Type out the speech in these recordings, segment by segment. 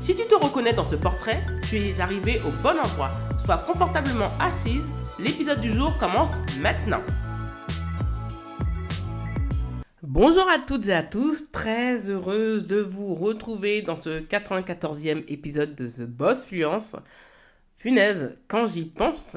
Si tu te reconnais dans ce portrait, tu es arrivé au bon endroit. Sois confortablement assise, l'épisode du jour commence maintenant. Bonjour à toutes et à tous, très heureuse de vous retrouver dans ce 94e épisode de The Boss Fluence. Punaise, quand j'y pense,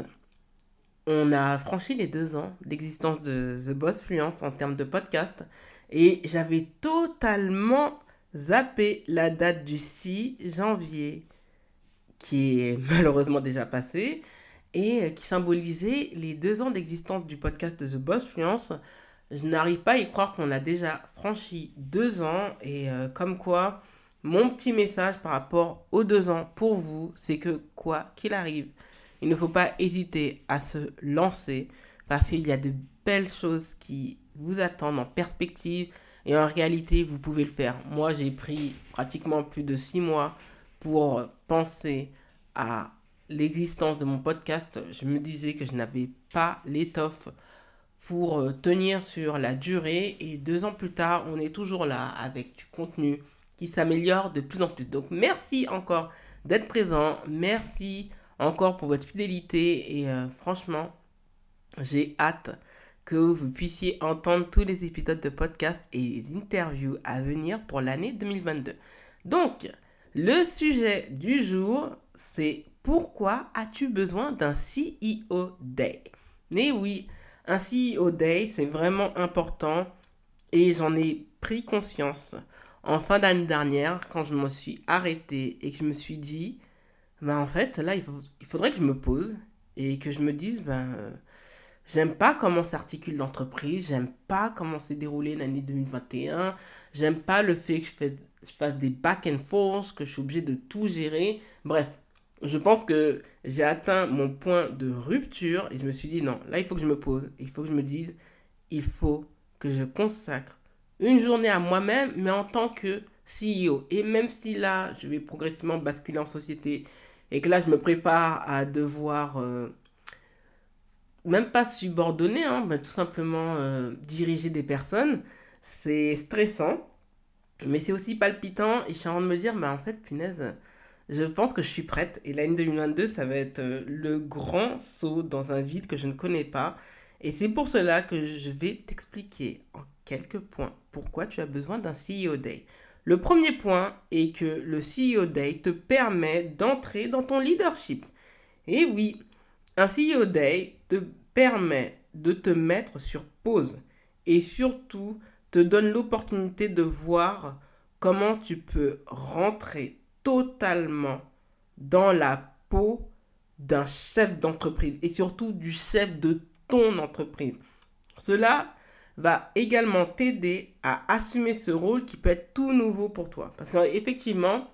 on a franchi les deux ans d'existence de The Boss Fluence en termes de podcast et j'avais totalement zappé la date du 6 janvier, qui est malheureusement déjà passée, et qui symbolisait les deux ans d'existence du podcast de The Boss Fluence. Je n'arrive pas à y croire qu'on a déjà franchi deux ans, et euh, comme quoi, mon petit message par rapport aux deux ans pour vous, c'est que quoi qu'il arrive, il ne faut pas hésiter à se lancer, parce qu'il y a de belles choses qui vous attendent en perspective, et en réalité, vous pouvez le faire. Moi, j'ai pris pratiquement plus de six mois pour penser à l'existence de mon podcast. Je me disais que je n'avais pas l'étoffe pour euh, tenir sur la durée. Et deux ans plus tard, on est toujours là avec du contenu qui s'améliore de plus en plus. Donc, merci encore d'être présent. Merci encore pour votre fidélité. Et euh, franchement, j'ai hâte que vous puissiez entendre tous les épisodes de podcast et les interviews à venir pour l'année 2022. Donc, le sujet du jour, c'est pourquoi as-tu besoin d'un CEO Day? Mais oui, un CEO Day, c'est vraiment important et j'en ai pris conscience en fin d'année dernière quand je me suis arrêté et que je me suis dit, ben en fait, là, il faudrait que je me pose et que je me dise, ben J'aime pas comment s'articule l'entreprise, j'aime pas comment s'est déroulée l'année 2021, j'aime pas le fait que je, fasse des back and forth, que je suis obligé de tout gérer. Bref, je pense que j'ai atteint mon point de rupture et je me suis dit non, là il faut que je me pose, il faut que je me dise, il faut que je consacre une journée à moi-même, mais en tant que CEO. Et même si là, je vais progressivement basculer en société et que là, je me prépare à devoir euh, même pas subordonner, hein, tout simplement euh, diriger des personnes, c'est stressant, mais c'est aussi palpitant. Et je suis en train de me dire, bah en fait, punaise, je pense que je suis prête. Et l'année 2022, ça va être euh, le grand saut dans un vide que je ne connais pas. Et c'est pour cela que je vais t'expliquer en quelques points pourquoi tu as besoin d'un CEO Day. Le premier point est que le CEO Day te permet d'entrer dans ton leadership. Et oui, un CEO Day te permet de te mettre sur pause et surtout te donne l'opportunité de voir comment tu peux rentrer totalement dans la peau d'un chef d'entreprise et surtout du chef de ton entreprise. Cela va également t'aider à assumer ce rôle qui peut être tout nouveau pour toi. Parce qu'effectivement,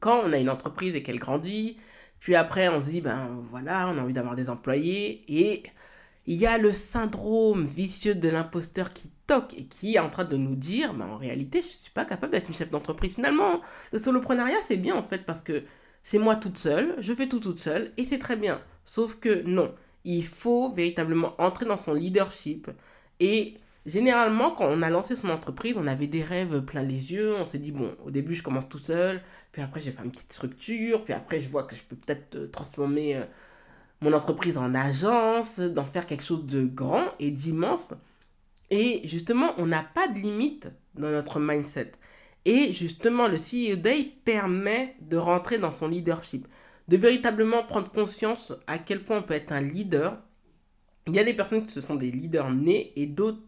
quand on a une entreprise et qu'elle grandit, puis après, on se dit, ben voilà, on a envie d'avoir des employés. Et il y a le syndrome vicieux de l'imposteur qui toque et qui est en train de nous dire, ben en réalité, je ne suis pas capable d'être une chef d'entreprise. Finalement, le soloprenariat, c'est bien en fait parce que c'est moi toute seule, je fais tout toute seule et c'est très bien. Sauf que non, il faut véritablement entrer dans son leadership et Généralement, quand on a lancé son entreprise, on avait des rêves plein les yeux. On s'est dit, bon, au début, je commence tout seul. Puis après, j'ai fait une petite structure. Puis après, je vois que je peux peut-être euh, transformer euh, mon entreprise en agence, d'en faire quelque chose de grand et d'immense. Et justement, on n'a pas de limite dans notre mindset. Et justement, le CEO Day permet de rentrer dans son leadership, de véritablement prendre conscience à quel point on peut être un leader. Il y a des personnes qui se sont des leaders nés et d'autres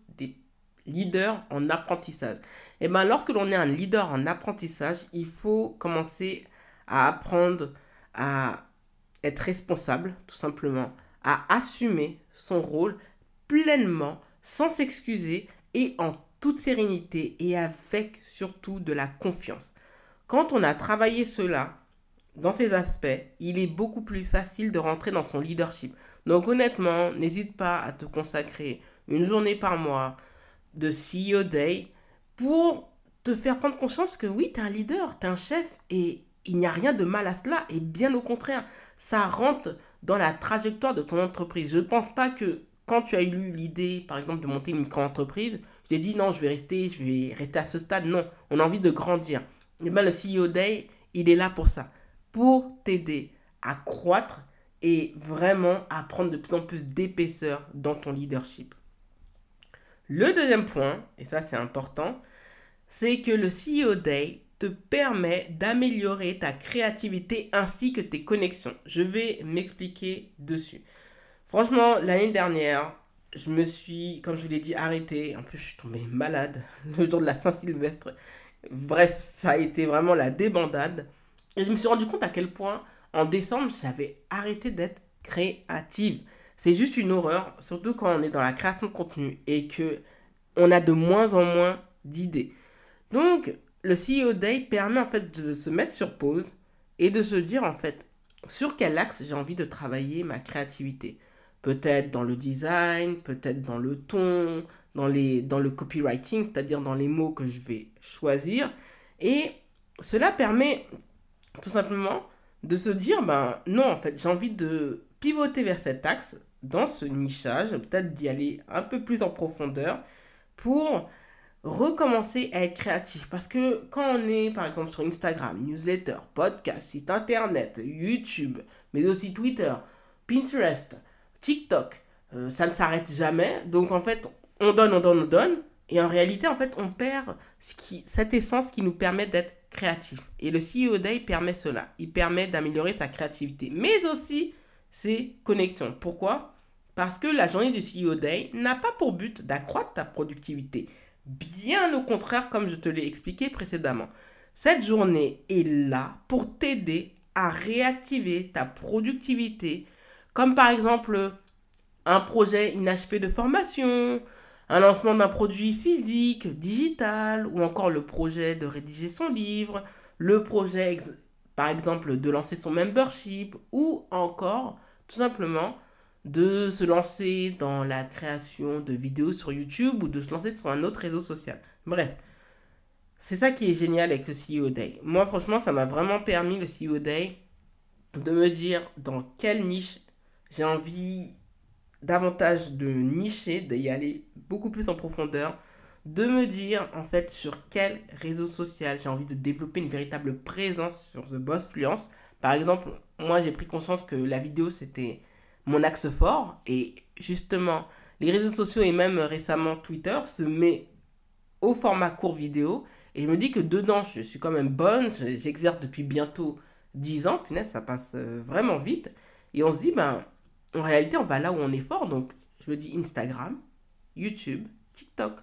leader en apprentissage. Et eh bien lorsque l'on est un leader en apprentissage, il faut commencer à apprendre à être responsable, tout simplement, à assumer son rôle pleinement, sans s'excuser et en toute sérénité et avec surtout de la confiance. Quand on a travaillé cela, dans ces aspects, il est beaucoup plus facile de rentrer dans son leadership. Donc honnêtement, n'hésite pas à te consacrer une journée par mois de CEO Day pour te faire prendre conscience que oui, tu es un leader, tu es un chef et il n'y a rien de mal à cela. Et bien au contraire, ça rentre dans la trajectoire de ton entreprise. Je ne pense pas que quand tu as eu l'idée, par exemple, de monter une micro-entreprise, je t'ai dit non, je vais rester, je vais rester à ce stade. Non, on a envie de grandir. Et bien le CEO Day, il est là pour ça, pour t'aider à croître et vraiment à prendre de plus en plus d'épaisseur dans ton leadership. Le deuxième point, et ça c'est important, c'est que le CEO Day te permet d'améliorer ta créativité ainsi que tes connexions. Je vais m'expliquer dessus. Franchement, l'année dernière, je me suis, comme je vous l'ai dit, arrêté. En plus, je suis tombé malade le jour de la Saint-Sylvestre. Bref, ça a été vraiment la débandade. Et je me suis rendu compte à quel point, en décembre, j'avais arrêté d'être créative. C'est juste une horreur, surtout quand on est dans la création de contenu et que on a de moins en moins d'idées. Donc, le CEO Day permet en fait de se mettre sur pause et de se dire en fait sur quel axe j'ai envie de travailler ma créativité. Peut-être dans le design, peut-être dans le ton, dans, les, dans le copywriting, c'est-à-dire dans les mots que je vais choisir. Et cela permet tout simplement de se dire, ben non, en fait, j'ai envie de pivoter vers cet axe, dans ce nichage, peut-être d'y aller un peu plus en profondeur pour recommencer à être créatif. Parce que quand on est par exemple sur Instagram, newsletter, podcast, site internet, YouTube, mais aussi Twitter, Pinterest, TikTok, euh, ça ne s'arrête jamais. Donc en fait, on donne, on donne, on donne. Et en réalité, en fait, on perd cette essence qui nous permet d'être créatif. Et le CEO Day permet cela. Il permet d'améliorer sa créativité, mais aussi ses connexions. Pourquoi? Parce que la journée du CEO Day n'a pas pour but d'accroître ta productivité. Bien au contraire, comme je te l'ai expliqué précédemment. Cette journée est là pour t'aider à réactiver ta productivité, comme par exemple un projet inachevé de formation, un lancement d'un produit physique, digital, ou encore le projet de rédiger son livre, le projet par exemple de lancer son membership, ou encore tout simplement de se lancer dans la création de vidéos sur YouTube ou de se lancer sur un autre réseau social. Bref, c'est ça qui est génial avec le CEO Day. Moi, franchement, ça m'a vraiment permis, le CEO Day, de me dire dans quelle niche j'ai envie davantage de nicher, d'y aller beaucoup plus en profondeur, de me dire en fait sur quel réseau social j'ai envie de développer une véritable présence sur The Boss Fluence. Par exemple, moi j'ai pris conscience que la vidéo c'était mon axe fort. Et justement, les réseaux sociaux et même récemment Twitter se met au format court vidéo. Et je me dis que dedans, je suis quand même bonne. J'exerce depuis bientôt 10 ans. Punaise, ça passe euh, vraiment vite. Et on se dit, ben, en réalité, on va là où on est fort. Donc, je me dis Instagram, YouTube, TikTok,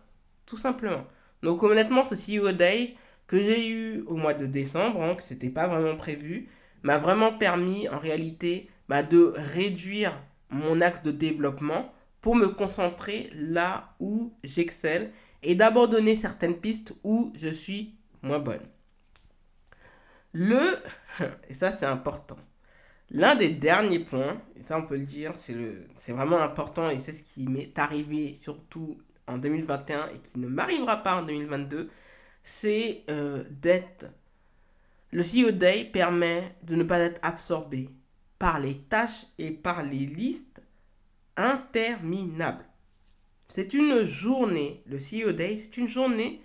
tout simplement. Donc, honnêtement, ce CEO Day que j'ai eu au mois de décembre, hein, que c'était pas vraiment prévu, m'a vraiment permis en réalité bah, de réduire mon axe de développement pour me concentrer là où j'excelle et d'abandonner certaines pistes où je suis moins bonne. Le, et ça c'est important, l'un des derniers points, et ça on peut le dire, c'est, vraiment important et c'est ce qui m'est arrivé surtout en 2021 et qui ne m'arrivera pas en 2022, c'est euh, d'être... Le CEO Day permet de ne pas être absorbé par les tâches et par les listes interminables. C'est une journée, le CEO Day, c'est une journée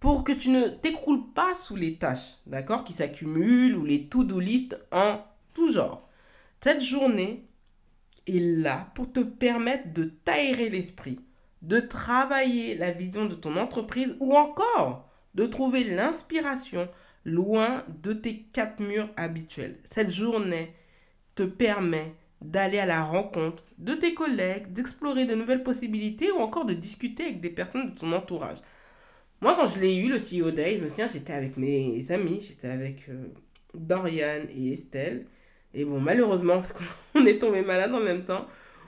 pour que tu ne t'écroules pas sous les tâches, d'accord, qui s'accumulent ou les to-do list en tout genre. Cette journée est là pour te permettre de t'aérer l'esprit, de travailler la vision de ton entreprise ou encore de trouver l'inspiration loin de tes quatre murs habituels. Cette journée te permet d'aller à la rencontre de tes collègues, d'explorer de nouvelles possibilités ou encore de discuter avec des personnes de ton entourage. Moi, quand je l'ai eu, le CEO Day, je me souviens, j'étais avec mes amis, j'étais avec euh, Dorian et Estelle. Et bon, malheureusement, parce qu'on est tombé malade en même temps,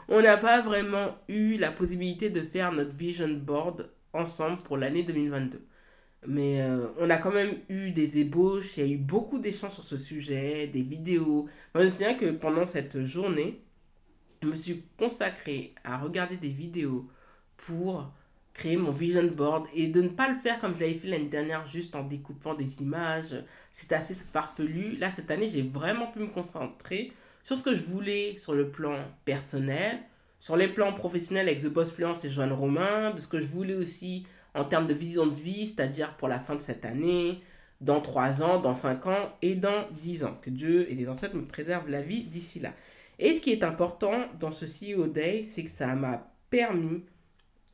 on n'a pas vraiment eu la possibilité de faire notre vision board ensemble pour l'année 2022. Mais euh, on a quand même eu des ébauches, il y a eu beaucoup d'échanges sur ce sujet, des vidéos. Moi, je me souviens que pendant cette journée, je me suis consacrée à regarder des vidéos pour créer mon vision board et de ne pas le faire comme je l'avais fait l'année dernière, juste en découpant des images. C'était assez farfelu. Là, cette année, j'ai vraiment pu me concentrer sur ce que je voulais sur le plan personnel, sur les plans professionnels avec The Boss Fluence et Joanne Romain, de ce que je voulais aussi en termes de vision de vie, c'est-à-dire pour la fin de cette année, dans 3 ans, dans 5 ans et dans 10 ans. Que Dieu et les ancêtres me préservent la vie d'ici là. Et ce qui est important dans ce CEO Day, c'est que ça m'a permis,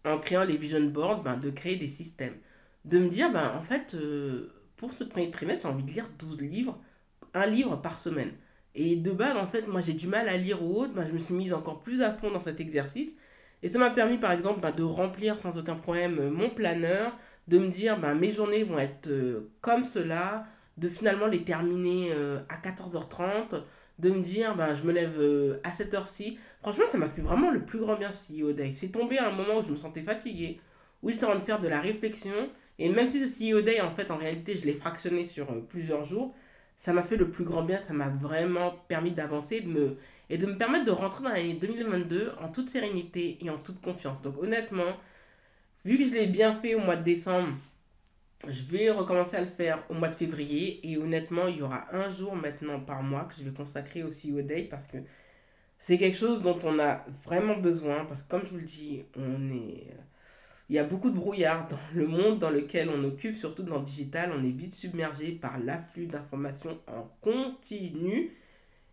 en créant les vision boards, ben, de créer des systèmes. De me dire, ben, en fait, euh, pour ce premier trimestre, j'ai envie de lire 12 livres, un livre par semaine. Et de base, en fait, moi j'ai du mal à lire ou autre, ben, je me suis mise encore plus à fond dans cet exercice. Et ça m'a permis, par exemple, ben, de remplir sans aucun problème euh, mon planeur, de me dire, ben, mes journées vont être euh, comme cela, de finalement les terminer à 14h30, de me dire, ben, je me lève euh, à cette heure-ci. Franchement, ça m'a fait vraiment le plus grand bien ce CEO Day. C'est tombé à un moment où je me sentais fatiguée, où j'étais en train de faire de la réflexion. Et même si ce CEO Day, en fait, en réalité, je l'ai fractionné sur euh, plusieurs jours, ça m'a fait le plus grand bien. Ça m'a vraiment permis d'avancer et de me permettre de rentrer dans l'année 2022 en toute sérénité et en toute confiance. Donc, honnêtement, vu que je l'ai bien fait au mois de décembre, je vais recommencer à le faire au mois de février et honnêtement, il y aura un jour maintenant par mois que je vais consacrer aussi au day parce que c'est quelque chose dont on a vraiment besoin parce que comme je vous le dis, on est il y a beaucoup de brouillard dans le monde dans lequel on occupe, surtout dans le digital, on est vite submergé par l'afflux d'informations en continu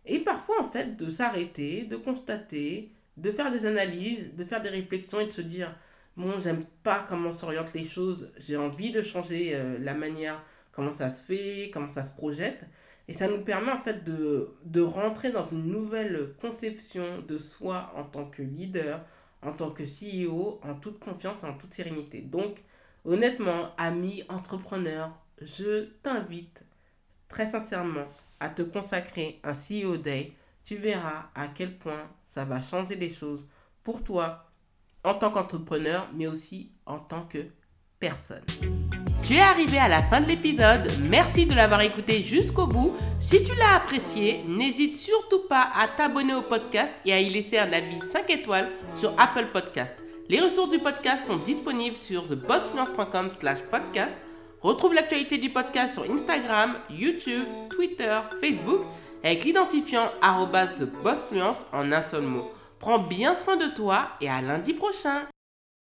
et parfois en fait de s'arrêter, de constater, de faire des analyses, de faire des réflexions et de se dire bon, j'aime pas comment s'orientent les choses, j'ai envie de changer euh, la manière, comment ça se fait, comment ça se projette. Et ça nous permet en fait de, de rentrer dans une nouvelle conception de soi en tant que leader, en tant que CEO, en toute confiance, en toute sérénité. Donc, honnêtement, amis entrepreneurs, je t'invite très sincèrement à te consacrer un CEO Day. Tu verras à quel point ça va changer les choses pour toi, en tant qu'entrepreneur, mais aussi en tant que personne. Tu es arrivé à la fin de l'épisode. Merci de l'avoir écouté jusqu'au bout. Si tu l'as apprécié, n'hésite surtout pas à t'abonner au podcast et à y laisser un avis 5 étoiles sur Apple Podcast. Les ressources du podcast sont disponibles sur thebossfluence.com slash podcast. Retrouve l'actualité du podcast sur Instagram, YouTube, Twitter, Facebook avec l'identifiant thebossfluence en un seul mot. Prends bien soin de toi et à lundi prochain.